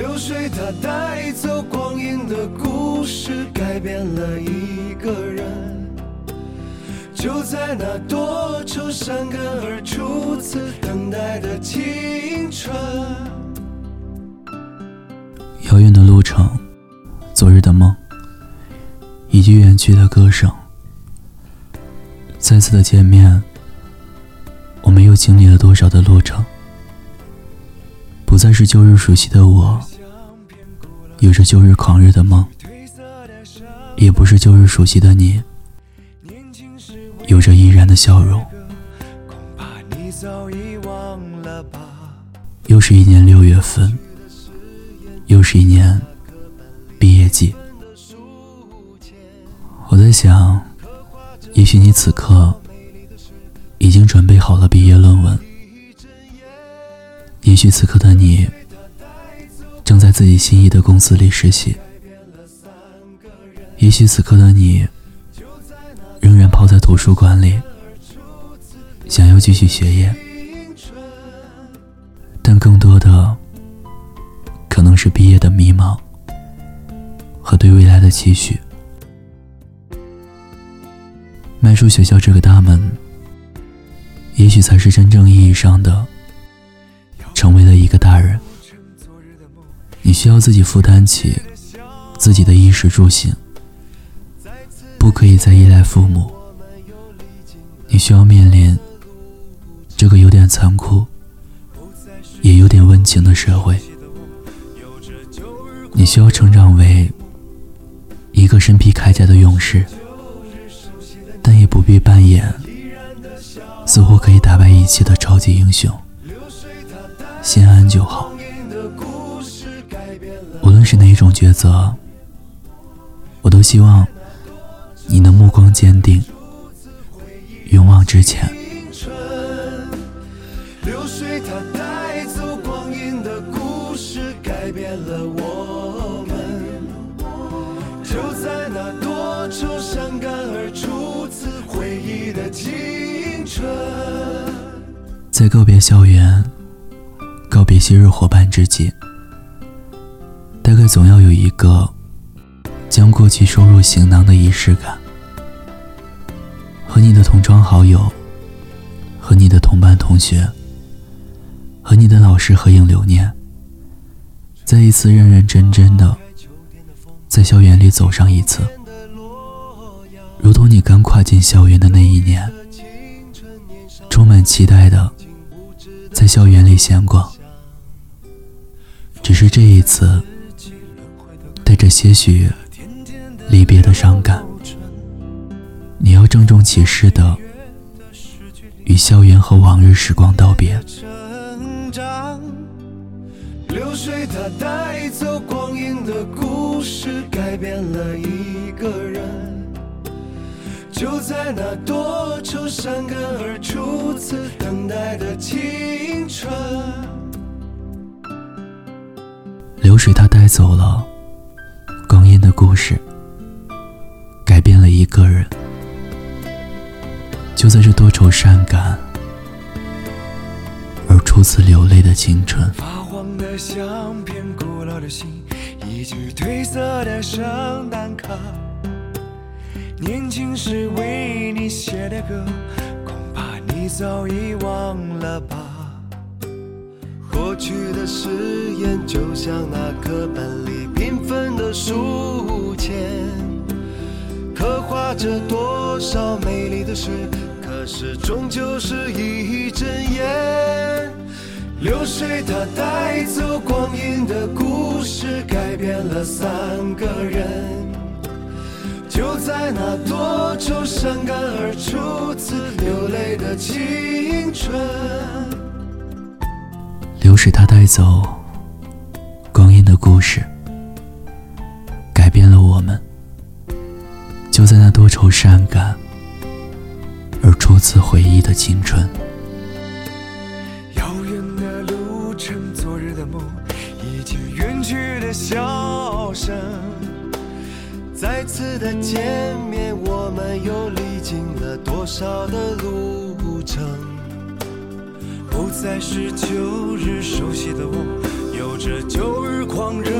流水它带走光阴的故事，改变了一个人。就在那多愁善感而初次等待的青春。遥远的路程，昨日的梦，以及远去的歌声。再次的见面，我们又经历了多少的路程？不再是旧日熟悉的我，有着旧日狂热的梦，也不是旧日熟悉的你，有着依然的笑容。又是一年六月份，又是一年毕业季，我在想。也许你此刻已经准备好了毕业论文，也许此刻的你在自己心仪的公司里实习，也许此刻的你仍然泡在图书馆里，想要继续学业，但更多的可能是毕业的迷茫和对未来的期许。迈出学校这个大门，也许才是真正意义上的成为了一个大人。你需要自己负担起自己的衣食住行，不可以再依赖父母。你需要面临这个有点残酷，也有点温情的社会。你需要成长为一个身披铠甲的勇士。但也不必扮演似乎可以打败一切的超级英雄，心安就好。无论是哪一种抉择，我都希望你能目光坚定，勇往直前。流水它带走光阴的故事，改变了我们。就在那多愁善感而初次回忆的青春。在告别校园、告别昔日伙伴之际，大概总要有一个将过去收入行囊的仪式感。和你的同窗好友、和你的同班同学、和你的老师合影留念，再一次认认真真的在校园里走上一次。如同你刚跨进校园的那一年，充满期待的在校园里闲逛。只是这一次，些许离别的伤感，你要郑重其事的与校园和往日时光道别。流水它带走光阴的故事，改变了一个人。就在那多愁善感而初次等待的青春，流水它带走了故事，改变了一个人。就在这多愁善感而初次流泪的青春，发黄的相片，古老的信，一句褪色的圣诞卡。年轻时为你写的歌，恐怕你早已忘了吧。过去的誓言就像那课本里缤纷的书签，刻画着多少美丽的诗，可是终究是一阵烟。流水它带走光阴的故事，改变了三个人。就在那多愁善感而初次流泪的青春，流水它带走光阴的故事，就在那多愁善感而初次回忆的青春。遥远的路程，昨日的梦，已经远去的笑声。再次的见面，我们又历经了多少的路程？不再是旧日熟悉的我，有着旧日狂热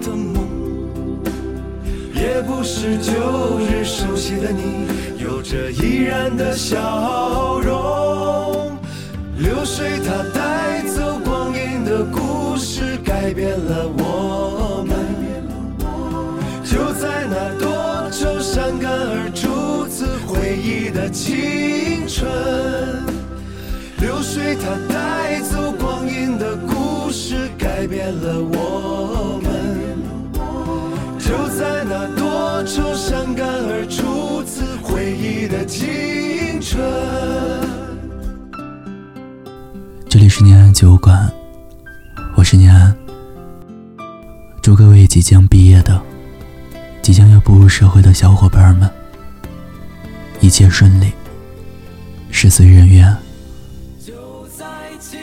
的梦。也不是旧日熟悉的你，有着依然的笑容。流水它带走光阴的故事，改变了我们。就在那多愁善感而初次回忆的青春，流水它带走光阴的故事，改变了我青春。这里是念安酒馆，我是念安，祝各位即将毕业的。即将要步入社会的小伙伴们，一切顺利，事随人愿。就在启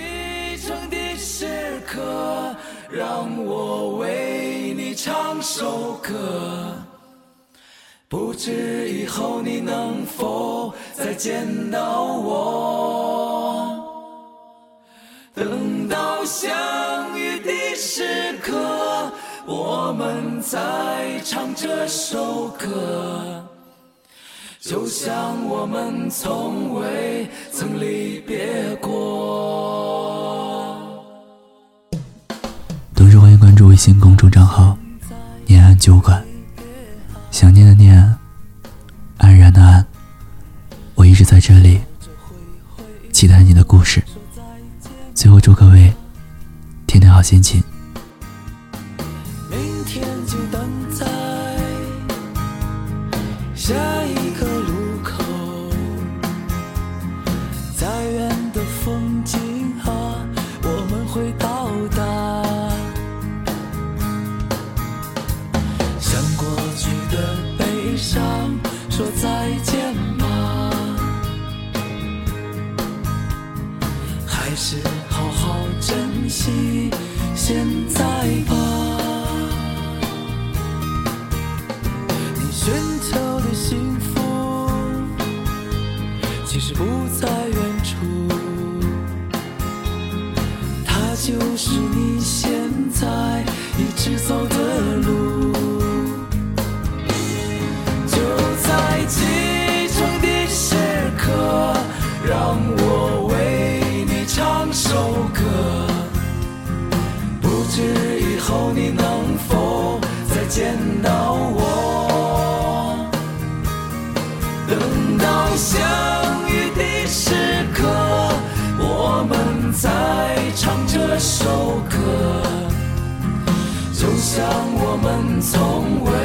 程的时刻，让我为你唱首歌。不知以后你能否再见到我？等到相遇的时刻。我们在唱这首歌，就像我们从未曾离别过。同时欢迎关注微信公众账号“念安酒馆”，想念的念，安然的安，我一直在这里，期待你的故事。最后祝各位天天好心情。现在吧。你寻求的。幸福其实不在远处，它就是你现在一直走就像我们从未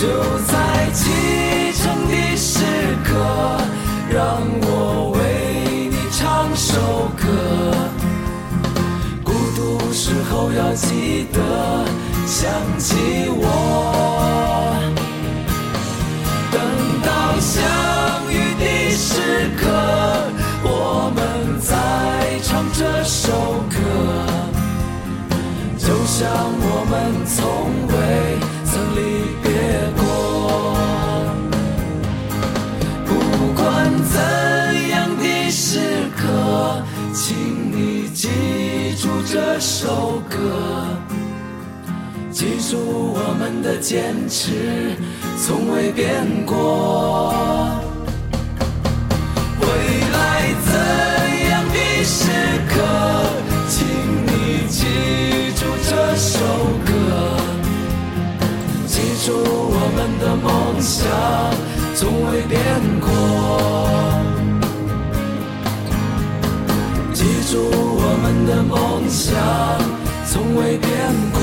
就在启程的时刻，让我为你唱首歌。孤独时候要记得想起我。等到相遇的时刻，我们再唱。这首歌，就像首歌，记住我们的坚持从未变过。未来怎样的时刻，请你记住这首歌，记住我们的梦想从未变过，记住的梦想从未变过，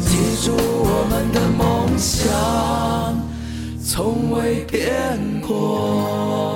记住我们的梦想。从未变过。